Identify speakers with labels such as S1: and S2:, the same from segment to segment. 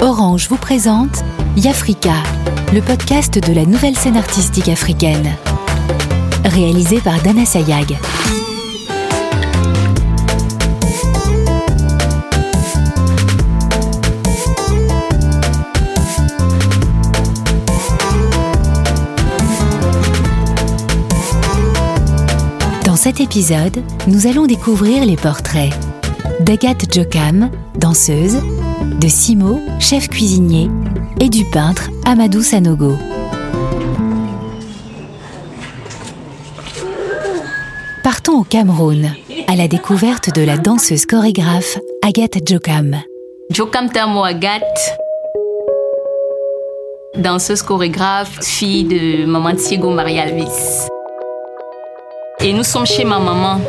S1: Orange vous présente Yafrika, le podcast de la nouvelle scène artistique africaine. Réalisé par Dana Sayag. Dans cet épisode, nous allons découvrir les portraits d'Agathe Jokam, danseuse, de Simo, chef cuisinier, et du peintre Amadou Sanogo. Partons au Cameroun, à la découverte de la danseuse chorégraphe Agathe Jokam.
S2: Jokam Tamo Agathe, danseuse chorégraphe, fille de maman Thiego Maria Luis. Et nous sommes chez ma maman.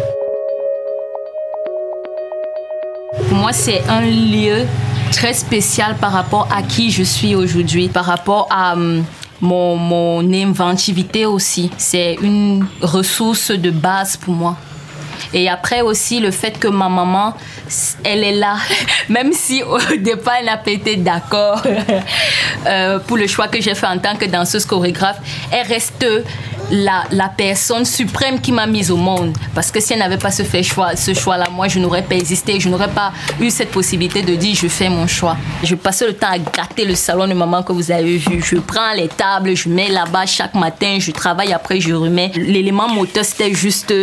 S2: Moi, c'est un lieu très spécial par rapport à qui je suis aujourd'hui, par rapport à hum, mon, inventivité aussi. C'est une ressource de base pour moi. Et après aussi le fait que ma maman, elle est là, même si au départ elle n'a pas d'accord euh, pour le choix que j'ai fait en tant que danseuse chorégraphe, elle reste la, personne suprême qui m'a mise au monde. Parce que si elle n'avait pas ce, fait choix, ce choix-là, moi je n'aurais pas existé, je n'aurais pas eu cette possibilité de dire je fais mon choix. Je passais le temps à gratter le salon de maman que vous avez vu. Je prends les tables, je mets là-bas chaque matin, je travaille après, je remets. L'élément moteur c'était juste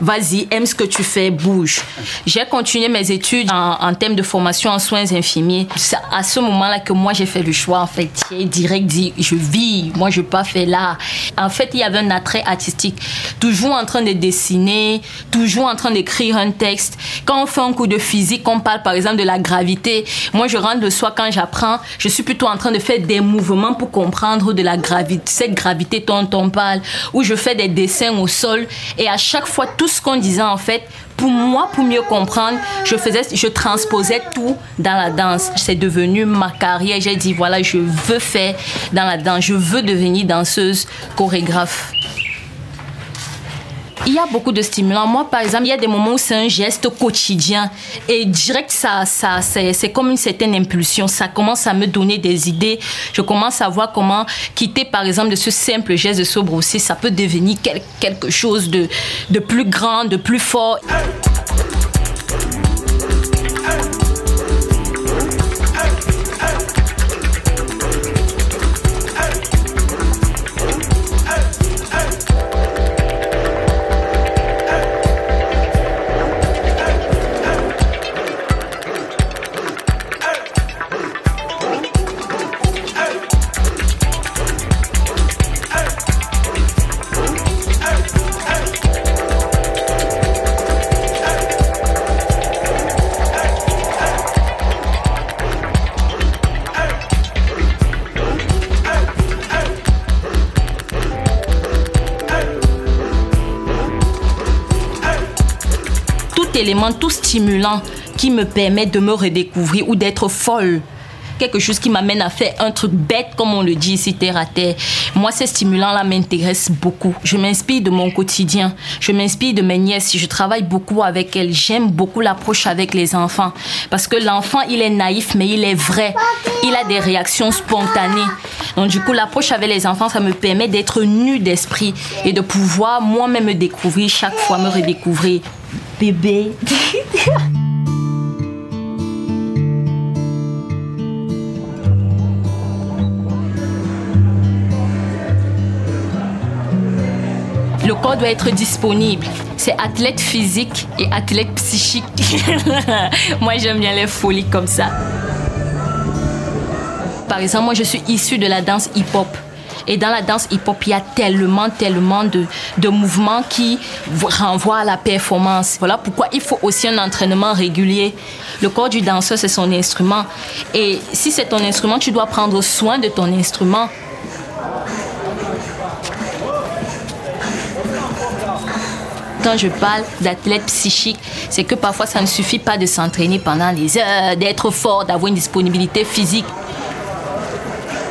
S2: vas-y, aime ce que tu fais, bouge. J'ai continué mes études en, en termes de formation en soins infirmiers. C'est à ce moment-là que moi j'ai fait le choix en fait. J'ai direct dit je vis, moi je peux pas faire là. En fait, il y avait un attrait artistique. Toujours en train de dessiner, toujours en train d'écrire un texte. Quand on fait un cours de physique, on parle par exemple de la gravité. Moi, je rentre le soir quand j'apprends, je suis plutôt en train de faire des mouvements pour comprendre de la gravité, cette gravité dont on parle, où je fais des dessins au sol. Et à chaque fois, tout ce qu'on disait en fait, pour moi, pour mieux comprendre, je faisais, je transposais tout dans la danse. C'est devenu ma carrière. J'ai dit voilà, je veux faire dans la danse, je veux devenir danseuse, chorégraphe. Il y a beaucoup de stimulants. Moi, par exemple, il y a des moments où c'est un geste quotidien et direct, ça, ça, c'est, comme une certaine impulsion. Ça commence à me donner des idées. Je commence à voir comment quitter, par exemple, de ce simple geste de se brosser, ça peut devenir quel- quelque chose de, de plus grand, de plus fort. Élément, tout stimulant qui me permet de me redécouvrir ou d'être folle. Quelque chose qui m'amène à faire un truc bête, comme on le dit ici, terre à terre. Moi, ces stimulants-là m'intéressent beaucoup. Je m'inspire de mon quotidien. Je m'inspire de mes nièces. Je travaille beaucoup avec elles. J'aime beaucoup l'approche avec les enfants. Parce que l'enfant, il est naïf, mais il est vrai. Il a des réactions spontanées. Donc, du coup, l'approche avec les enfants, ça me permet d'être nu d'esprit et de pouvoir moi-même me découvrir chaque fois, me redécouvrir. Bébé. Le corps doit être disponible. C'est athlète physique et athlète psychique. moi, j'aime bien les folies comme ça. Par exemple, moi, je suis issue de la danse hip-hop. Et dans la danse hip-hop, il y a tellement, tellement de, de mouvements qui renvoient à la performance. Voilà pourquoi il faut aussi un entraînement régulier. Le corps du danseur, c'est son instrument. Et si c'est ton instrument, tu dois prendre soin de ton instrument. Quand je parle d'athlète psychique, c'est que parfois ça ne suffit pas de s'entraîner pendant des heures, d'être fort, d'avoir une disponibilité physique.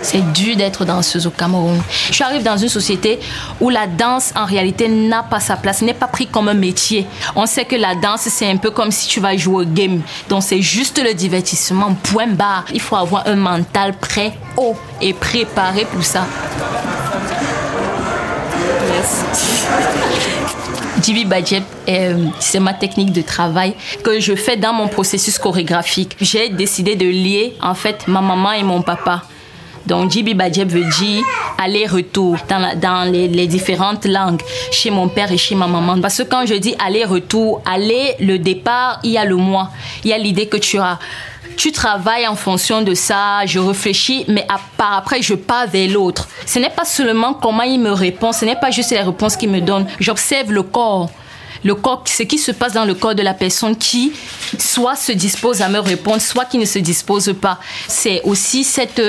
S2: C'est dur d'être danseuse au Cameroun. Je arrive dans une société où la danse, en réalité, n'a pas sa place, n'est pas pris comme un métier. On sait que la danse, c'est un peu comme si tu vas jouer au game. Donc, c'est juste le divertissement, point barre. Il faut avoir un mental prêt, haut et préparé pour ça. Merci. Jibi euh, c'est ma technique de travail que je fais dans mon processus chorégraphique. J'ai décidé de lier en fait ma maman et mon papa. Donc Jibi Badjeb veut dire aller-retour dans, dans les, les, différentes langues chez mon père et chez ma maman. Parce que quand je dis aller-retour, aller, le départ, il y a le moi. Il y a l'idée que tu as tu travailles en fonction de ça, je réfléchis, mais à après, je pars vers l'autre. Ce n'est pas seulement comment il me répond, ce n'est pas juste les réponses qu'il me donne. J'observe le corps. Le corps, ce qui se passe dans le corps de la personne qui soit se dispose à me répondre, soit qui ne se dispose pas. C'est aussi cette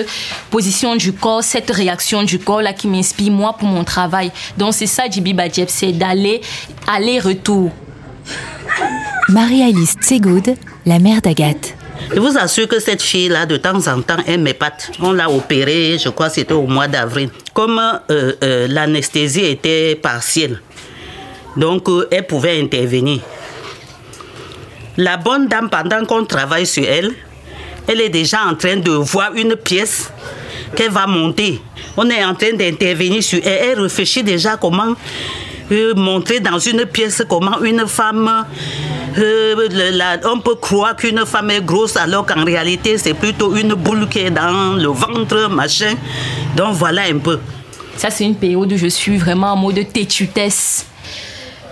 S2: position du corps, cette réaction du corps là qui m'inspire moi pour mon travail. Donc c'est ça, Jibi Badjeb, c'est d'aller aller-retour.
S1: Marie-Alice Tsegoud, la mère d'Agathe.
S3: Je vous assure que cette fille-là, de temps en temps, elle m'épate. On l'a opérée, je crois que c'était au mois d'avril. Comme euh, euh, l'anesthésie était partielle, donc euh, elle pouvait intervenir. La bonne dame, pendant qu'on travaille sur elle, elle est déjà en train de voir une pièce qu'elle va monter. On est en train d'intervenir sur elle. Elle réfléchit déjà comment montrer dans une pièce comment une femme euh, on peut croire qu'une femme est grosse alors qu'en réalité c'est plutôt une boule qui est dans le ventre, machin. Donc voilà un peu.
S2: Ça c'est une période où je suis vraiment en mode têtutesse.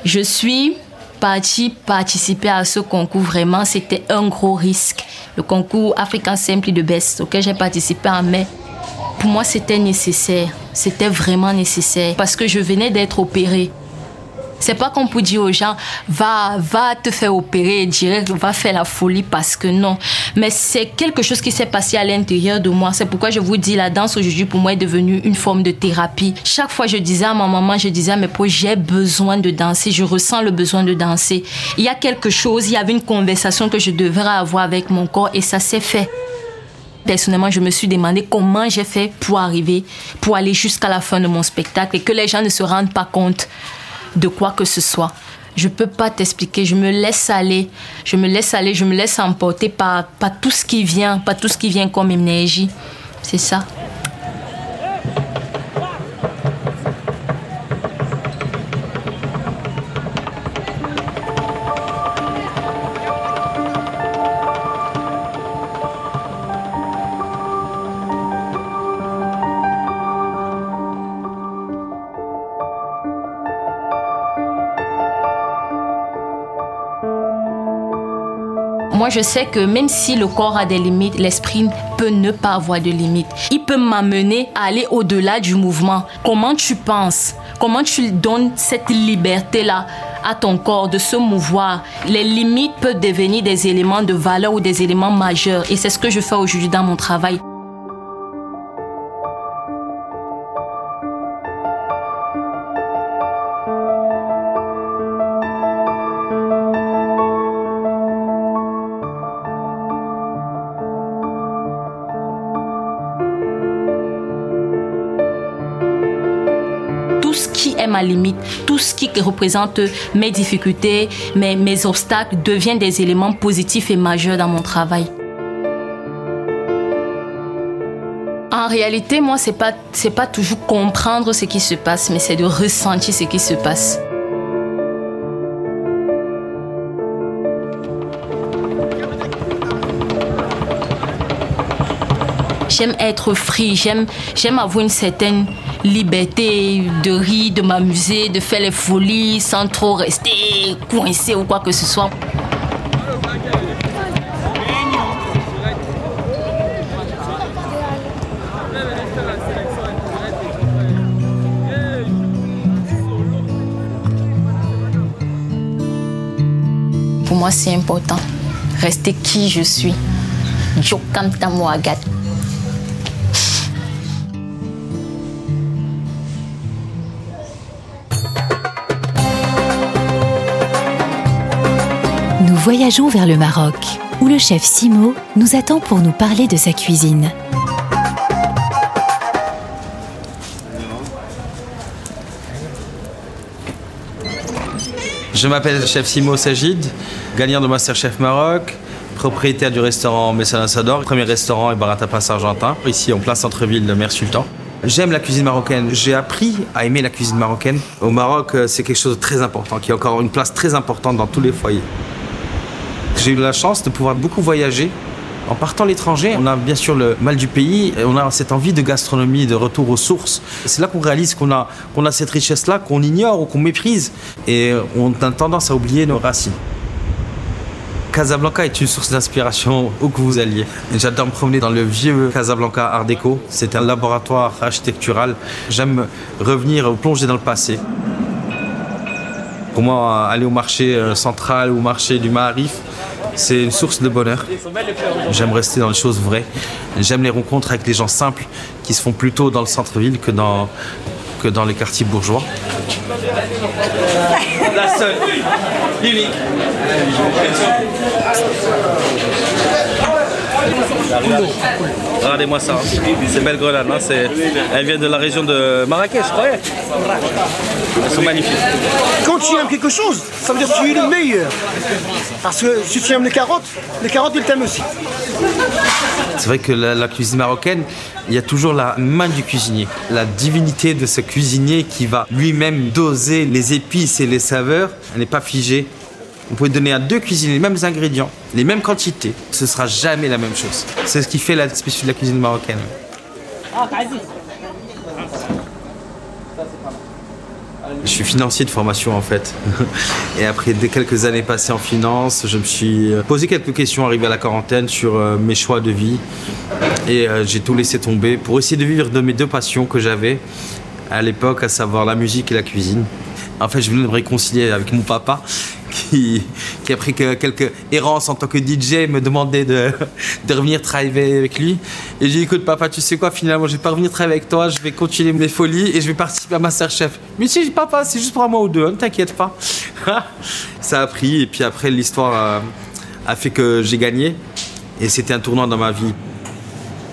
S2: Je suis partie participer à ce concours vraiment, c'était un gros risque. Le concours African Simple de Best auquel j'ai participé en mai. Pour moi, c'était nécessaire. C'était vraiment nécessaire parce que je venais d'être opérée. C'est pas qu'on peut dire aux gens, va, va te faire opérer direct, va faire la folie parce que non. Mais c'est quelque chose qui s'est passé à l'intérieur de moi. C'est pourquoi je vous dis, la danse aujourd'hui pour moi est devenue une forme de thérapie. Chaque fois, je disais à ma maman, je disais à mes proches, j'ai besoin de danser, je ressens le besoin de danser. Il y a quelque chose, il y avait une conversation que je devrais avoir avec mon corps et ça s'est fait personnellement, je me suis demandé comment j'ai fait pour arriver, pour aller jusqu'à la fin de mon spectacle et que les gens ne se rendent pas compte de quoi que ce soit. Je ne peux pas t'expliquer, je me laisse aller, je me laisse aller, je me laisse emporter par, par tout ce qui vient, par tout ce qui vient comme énergie. C'est ça. Je sais que même si le corps a des limites, l'esprit peut ne pas avoir de limites. Il peut m'amener à aller au-delà du mouvement. Comment tu penses? Comment tu donnes cette liberté-là à ton corps de se mouvoir? Les limites peuvent devenir des éléments de valeur ou des éléments majeurs. Et c'est ce que je fais aujourd'hui dans mon travail. Tout ce qui représente mes difficultés, mes, obstacles devient des éléments positifs et majeurs dans mon travail. En réalité, moi, c'est pas, pas toujours comprendre ce qui se passe, mais c'est de ressentir ce qui se passe. J'aime être free, j'aime, j'aime avoir une certaine liberté de rire, de m'amuser, de faire les folies sans trop rester coincé ou quoi que ce soit. Pour moi, c'est important. Rester qui je suis. Jokam
S1: voyageons vers le Maroc, où le chef Simo nous attend pour nous parler de sa cuisine.
S4: Je m'appelle chef Simo Sajid, gagnant de Masterchef Maroc, propriétaire du restaurant Messala Sador, premier restaurant et bar à tapas argentin, ici en plein centre-ville de Mer Sultan. J'aime la cuisine marocaine. J'ai appris à aimer la cuisine marocaine. Au Maroc, euh, c'est quelque chose de très important, qui a encore une place très importante dans tous les foyers. J'ai eu la chance de pouvoir beaucoup voyager. En partant à l'étranger, on a bien sûr le mal du pays on a cette envie de gastronomie, de retour aux sources. C'est là qu'on réalise qu'on a, a cette richesse-là, qu'on ignore ou qu'on méprise. Et on a tendance à oublier nos racines. Casablanca est une source d'inspiration où que vous alliez. J'adore me promener dans le vieux Casablanca Art déco. C'est un laboratoire architectural. J'aime revenir plonger dans le passé. Pour moi, aller au marché euh, central ou au marché du Maharif, c'est une source de bonheur. J'aime rester dans les choses vraies. J'aime les rencontres avec les gens simples qui se font plutôt dans le centre-ville que dans, les quartiers bourgeois. La seule. Regardez-moi ça, c'est belle grenade. Hein, c'est- Elle vient de la région de Marrakech, je croyais. Elles sont magnifiques.
S5: Quand tu aimes quelque chose, ça veut dire que tu es le meilleur. Parce que si tu aimes les carottes, les carottes, ils t'aiment aussi.
S4: C'est vrai que la, la cuisine marocaine, il y a toujours la main du cuisinier, la divinité de ce cuisinier qui va lui-même doser les épices et les saveurs. Elle n'est pas figée. Vous pouvez donner à deux cuisiniers les mêmes ingrédients, les mêmes quantités. Ce sera jamais la même chose. C'est ce qui fait la spécificité de la cuisine marocaine. Je suis financier de formation en fait. Et après des quelques années passées en finance, je me suis euh, posé quelques questions arrivé à la quarantaine sur euh, mes choix de vie. Et euh, j'ai tout laissé tomber pour essayer de vivre de mes deux passions que j'avais à l'époque, à savoir la musique et la cuisine. En fait, je voulais me réconcilier avec mon papa qui, qui après que quelques errances en tant que DJ me demandait de, de revenir travailler avec lui. Et j'ai dit, écoute papa, tu sais quoi, finalement, je vais pas revenir travailler avec toi, je vais continuer mes folies et je vais participer à Masterchef. Mais si, papa, c'est juste pour un mois ou deux, hein, ne t'inquiète pas. Ça a pris et puis après, l'histoire a, a fait que j'ai gagné. Et c'était un tournant dans ma vie.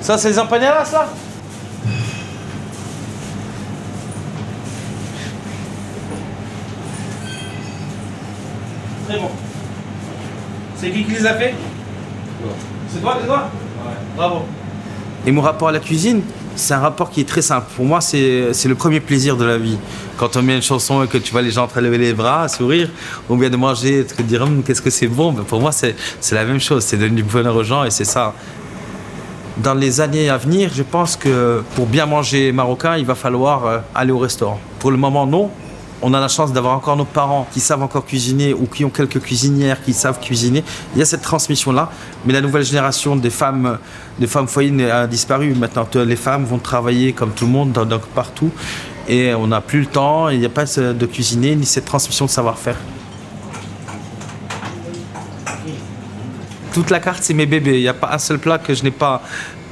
S4: Ça, c'est les empanadas, là C'est qui qui les a fait C'est toi, c'est toi Bravo. Et mon rapport à la cuisine, c'est un rapport qui est très simple. Pour moi, c'est le premier plaisir de la vie. Quand on met une chanson et que tu vois les gens en train de lever les bras, sourire, ou bien de manger, de dire Hum, qu'est-ce que c'est bon, ben, pour moi, c'est c'est la même chose. C'est donner du bonheur aux gens et c'est ça. Dans les années à venir, je pense que pour bien manger marocain, il va falloir euh, aller au restaurant. Pour le moment, non. On a la chance d'avoir encore nos parents qui savent encore cuisiner ou qui ont quelques cuisinières qui savent cuisiner. Il y a cette transmission-là, mais la nouvelle génération des femmes, des femmes foyers a disparu. Maintenant, les femmes vont travailler comme tout le monde, dans- partout, et on n'a plus le temps. Il n'y a pas de cuisiner ni cette transmission de savoir-faire. Toute la carte, c'est mes bébés. Il n'y a pas un seul plat que je n'ai pas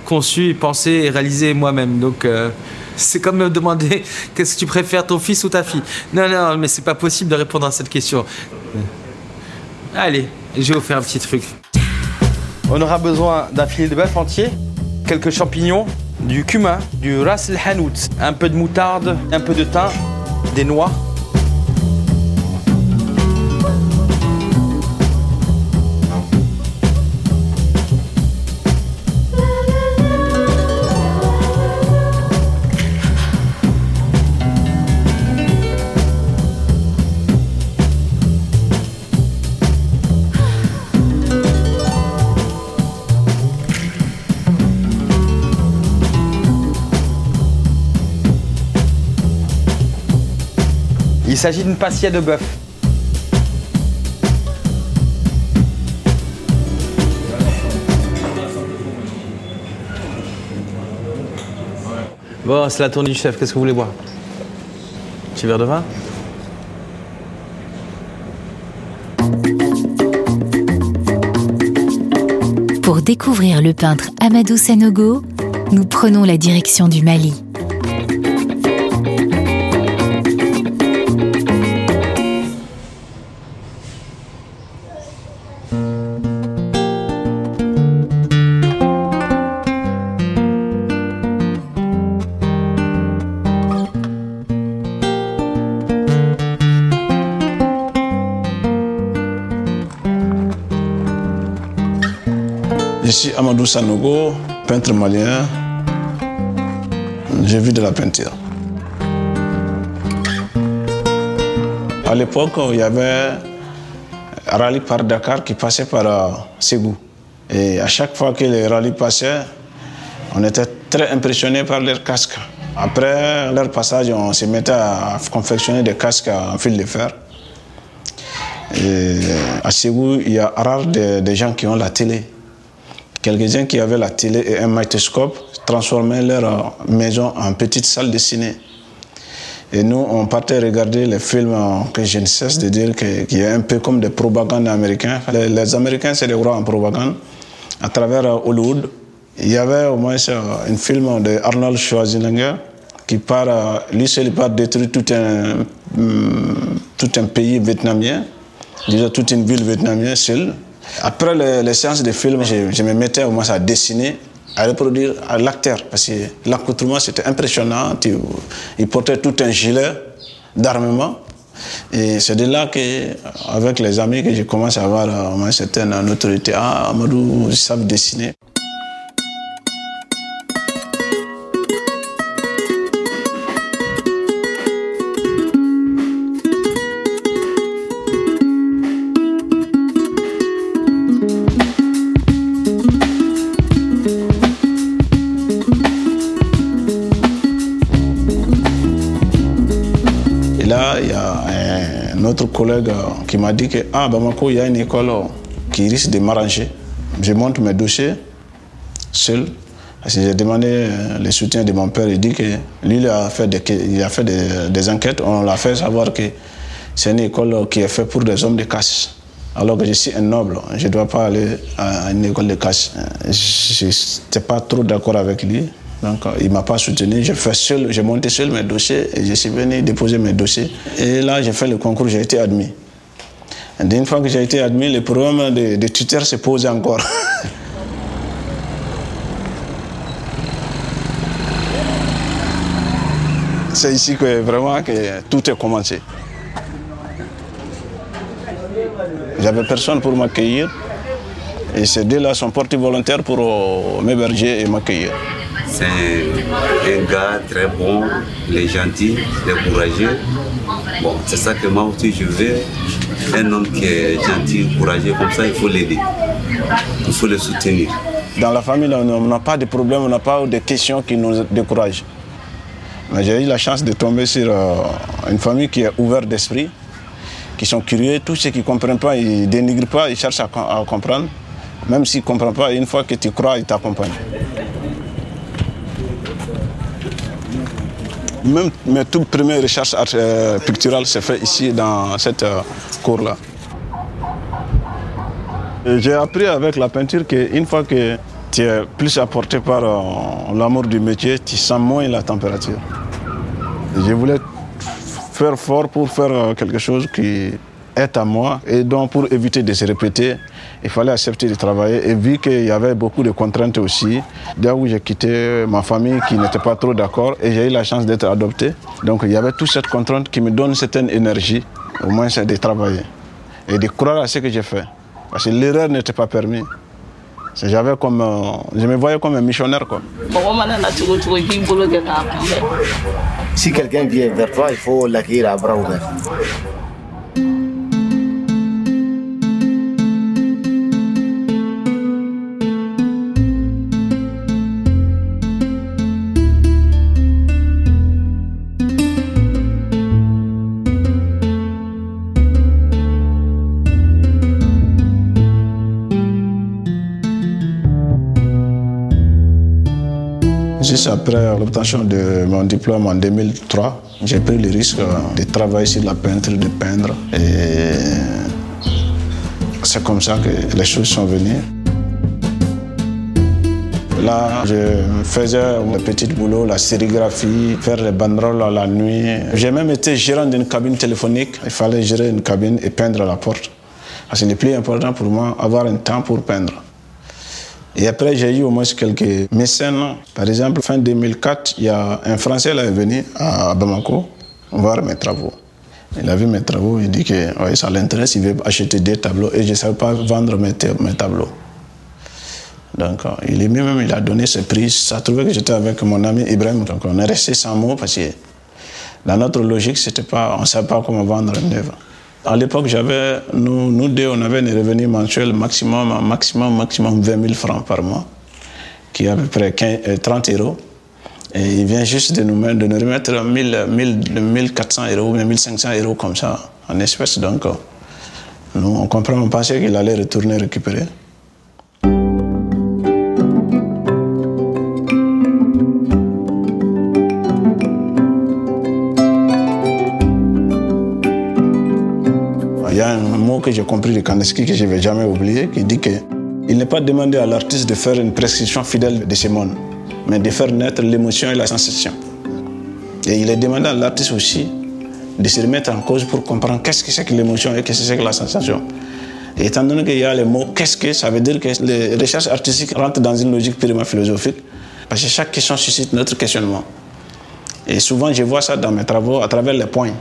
S4: conçu, pensé et réalisé moi-même. Donc, euh, c'est comme me demander qu'est-ce que tu préfères, ton fils ou ta fille Non, non, mais c'est pas possible de répondre à cette question. Allez, je vais vous faire un petit truc. On aura besoin d'un filet de bœuf entier, quelques champignons, du cumin, du ras el hanout, un peu de moutarde, un peu de thym, des noix. S'agit d'une passia de bœuf. Bon, c'est la tournée du chef. Qu'est-ce que vous voulez boire? Petit verre de vin?
S1: Pour découvrir le peintre Amadou Sanogo, nous prenons la direction du Mali.
S6: Suis Amadou Sanogo, peintre malien. J'ai vu de la peinture. À l'époque, il y avait un rallye par Dakar qui passait par euh, Ségou. Et à chaque fois que les rallyes passaient, on était très impressionnés par leurs casques. Après leur passage, on se mettait à confectionner des casques en fil de fer. À Ségou, il y a rare des gens qui ont la télé. Quelques-uns qui avaient la télé et un magnétoscope transformaient leur maison en petite salle de ciné. Et nous, on partait regarder les films que je ne cesse de dire qu'il y a un peu comme des propagandes américains. Les, Américains, c'est des gros en propagande. À travers Hollywood, il y avait au moins un film de Arnold Schwarzenegger qui part, lui seul, part détruire tout un, mm, tout un pays vietnamien, déjà toute une ville vietnamienne seule. Après les, séances de films, je, me mettais au moins à dessiner, à reproduire l'acteur, parce que l'accoutrement c'était impressionnant. Il portait tout un gilet d'armement. Et c'est de là qu'avec les amis, que j'ai commencé à avoir au moins certaine autorité. Ah, Amadou, ils savent dessiner. Collègue qui m'a dit que ah, Bamako, il y a une école qui risque de m'arranger. Je monte mes dossiers seul. J'ai demandé euh, le soutien de mon père. Il dit que lui, il a fait des, il a fait des, enquêtes. On l'a fait savoir que c'est une école qui est faite pour des hommes de casse. Alors que je suis un noble, je ne dois pas aller à une école de casse. Je n'étais pas trop d'accord avec lui. Donc, il ne m'a pas soutenu. J'ai seul, j'ai monté seul mes dossiers et je suis venu déposer mes dossiers. Et là, j'ai fait le concours, j'ai été admis. Et une fois que j'ai été admis, le problème de, de tuteur se pose encore. C'est ici que vraiment que tout est commencé. J'avais personne pour m'accueillir. Et ces deux-là sont portés volontaires pour euh, m'héberger et m'accueillir.
S7: C'est un gars très bon, il est gentil, il est courageux. Bon, c'est ça que moi aussi je veux. Un homme qui est gentil, courageux, comme ça, il faut l'aider. Il faut le soutenir.
S6: Dans la famille, on n'a pas de problème, on n'a pas de questions qui nous découragent. J'ai eu la chance de tomber sur euh, une famille qui est ouverte d'esprit, qui sont curieux. Tous ceux qui ne comprennent pas, ils ne dénigrent pas, ils cherchent à, comprendre. Même s'ils ne comprennent pas, une fois que tu crois, ils t'accompagnent. Même mes toutes premières recherches euh, picturales se fait ici dans cette euh, cour-là. J'ai appris avec la peinture qu'une fois que tu es plus apporté par euh, l'amour du métier, tu sens moins la température. Je voulais faire fort pour faire quelque chose qui est à moi et donc pour éviter de se répéter, il fallait accepter de travailler. Et vu qu'il y avait beaucoup de contraintes aussi, dès où j'ai quitté ma famille qui n'était pas trop d'accord et j'ai eu la chance d'être adopté. Donc il y avait toute cette contrainte qui me donne une certaine énergie, au moins c'est de travailler et de croire à ce que j'ai fait. Parce que l'erreur n'était pas permise. J'avais comme, euh, je me voyais comme un missionnaire. Quoi.
S8: Si quelqu'un vient vers toi, il faut l'accueillir à bras ouverts.
S6: Après l'obtention de mon diplôme en 2003, j'ai pris le risque de travailler sur la peinture, de peindre. Et c'est comme ça que les choses sont venues. Là, je faisais le petit boulot, la sérigraphie, faire les banderoles à la nuit. J'ai même été gérant d'une cabine téléphonique. Il fallait gérer une cabine et peindre à la porte. C'est le plus important pour moi, avoir un temps pour peindre. Et après, j'ai eu au moins quelques mécènes. Par exemple, fin 2004, il y a un Français là, est venu à Bamako voir mes travaux. Il a vu mes travaux, il dit que ça l'intéresse, il veut acheter des tableaux et je ne savais pas vendre mes, tableaux. Donc, euh, il est même, il a donné ce prix. Ça a trouvé que j'étais avec mon ami Ibrahim. Donc, on est resté sans mots parce que dans notre logique, c'était pas, on ne savait pas comment vendre une œuvre. À l'époque, j'avais, nous, nous deux, on avait des revenus mensuels maximum, maximum, maximum 20 000 francs par mois, qui est à peu près 30 euh, euros. Et il vient juste de nous, de nous remettre 1000, 1400 euros ou 1500 euros comme ça, en espèces. Donc, euh, nous, on comprend, on pensait qu'il allait retourner récupérer. Que j'ai compris de Kandinsky que je ne vais jamais oublier, qui dit qu'il n'est pas demandé à l'artiste de faire une prescription fidèle de ces mondes, mais de faire naître l'émotion et la sensation. Et il est demandé à l'artiste aussi de se remettre en cause pour comprendre qu'est-ce que c'est que l'émotion et qu'est-ce que c'est que la sensation. Et étant donné qu'il y a les mots qu'est-ce que, ça veut dire que les recherches artistiques rentrent dans une logique purement philosophique, parce que chaque question suscite notre questionnement. Et souvent, je vois ça dans mes travaux à travers les points.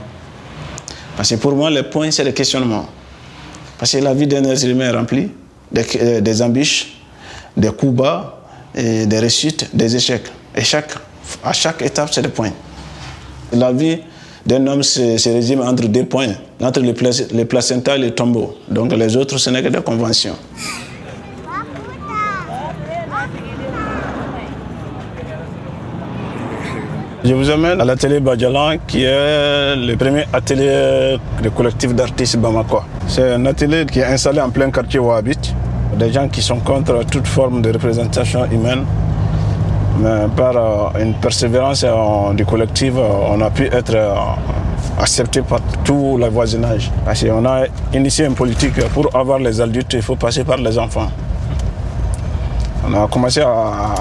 S6: Parce que pour moi, les points, c'est le questionnement. Parce que la vie d'un être humain est remplie des, des embûches, des coups bas, des réussites, des échecs. Et chaque, à chaque étape, c'est des points. La vie d'un homme se, résume entre deux points, entre les placentas et les tombeaux. Donc les autres, ce n'est que des conventions. Je vous amène à l'atelier Badjalan, qui est le premier atelier de collectif d'artistes Bamako. C'est un atelier qui est installé en plein quartier Wahhabite. Des gens qui sont contre toute forme de représentation humaine. Mais par euh, une persévérance euh, du collectif, euh, on a pu être accepté par tout le voisinage. Parce qu'on a initié une politique pour avoir les adultes, il faut passer par les enfants. On a commencé à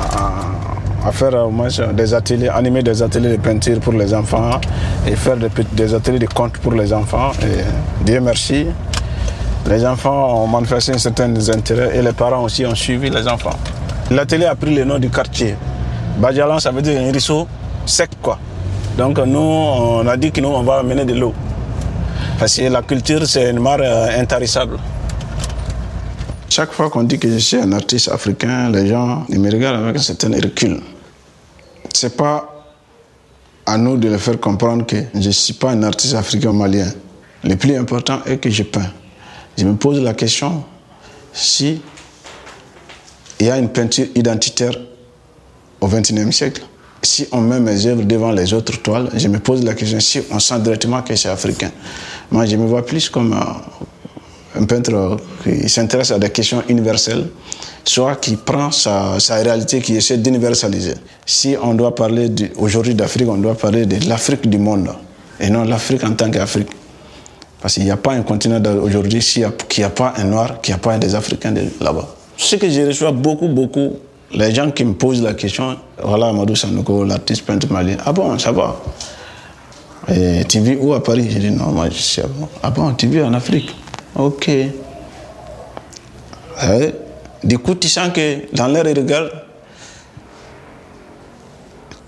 S6: à faire des ateliers, animer des ateliers de peinture pour les enfants et faire des, ateliers de contes pour les enfants. Dieu merci, les enfants ont manifesté un certain intérêt et les parents aussi ont suivi les enfants. L'atelier a pris le nom du quartier. Badjalan, ça veut dire un ruisseau sec, quoi. Donc nous, on a dit que nous, on va amener de l'eau. Parce que la culture, c'est une mare euh, intarissable. Chaque fois qu'on dit que je suis un artiste africain, les gens ils me regardent avec un certain recul. Ce n'est pas à nous de leur faire comprendre que je ne suis pas un artiste africain malien. Le plus important est que je peins. Je me pose la question si il y a une peinture identitaire au XXIe siècle. Si on met mes œuvres devant les autres toiles, je me pose la question si on sent directement que c'est africain. Moi, je me vois plus comme un peintre qui s'intéresse à des questions universelles, soit qui prend sa, réalité, qui essaie d'universaliser. Si on doit parler aujourd'hui d'Afrique, on doit parler de l'Afrique du monde, et non l'Afrique en tant qu'Afrique. Parce qu'il n'y a pas un continent aujourd'hui qui n'y a, pas un noir, qui n'y a pas des Africains là-bas. Ce que je reçois beaucoup, beaucoup, les gens qui me posent la question, voilà Amadou Sanoko, l'artiste peintre malien, ah bon, ça va? Tu vis où à Paris? Je dis non, moi je suis à. Ah bon, tu vis en Afrique? Ok. du coup, tu sens que dans leur regard,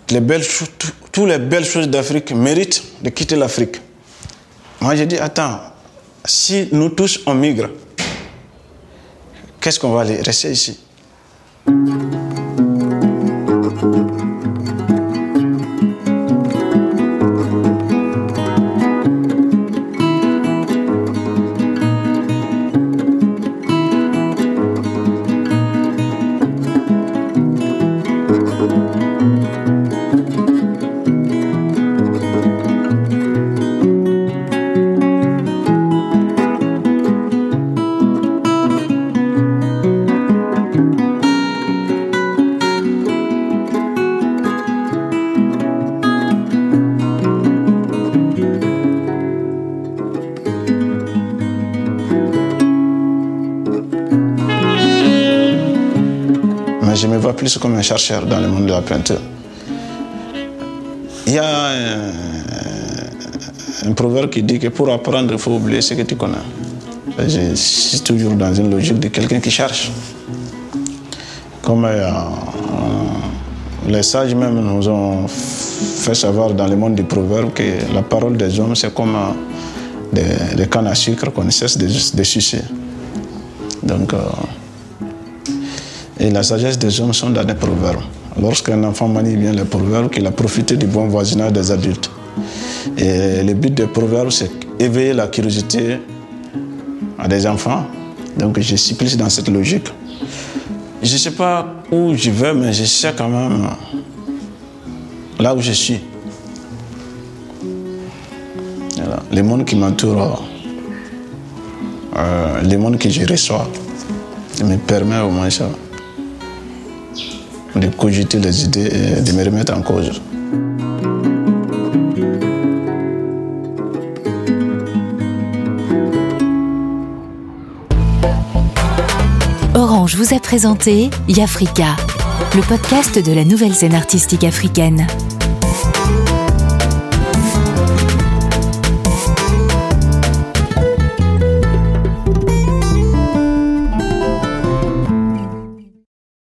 S6: toutes les belles choses d'Afrique méritent de quitter l'Afrique. Moi, j'ai dit, attends, si nous tous on migre, qu'est-ce qu'on va aller rester ici? Plus comme un chercheur dans le monde de la peinture. Il y a un, proverbe qui dit que pour apprendre, il faut oublier ce que tu connais. Je suis toujours dans une logique de quelqu'un qui cherche. Comme euh, les sages même nous ont fait savoir dans le monde du proverbe que la parole des hommes, c'est comme euh, des, cannes à sucre qu'on ne cesse de, de sucer. Donc, euh, Et la sagesse des hommes sont dans les proverbes. Lorsqu'un enfant manie bien les proverbes, qu'il a profité du bon voisinage des adultes. Et le but des proverbes, c'est éveiller la curiosité à des enfants. Donc je suis plus dans cette logique. Je ne sais pas où je vais, mais je sais quand même là où je suis. Les mondes qui m'entourent, euh, les mondes que je reçois, me permet au moins ça de cogiter les idées et de me remettre en cause.
S1: Orange vous a présenté Yafrika, le podcast de la nouvelle scène artistique africaine.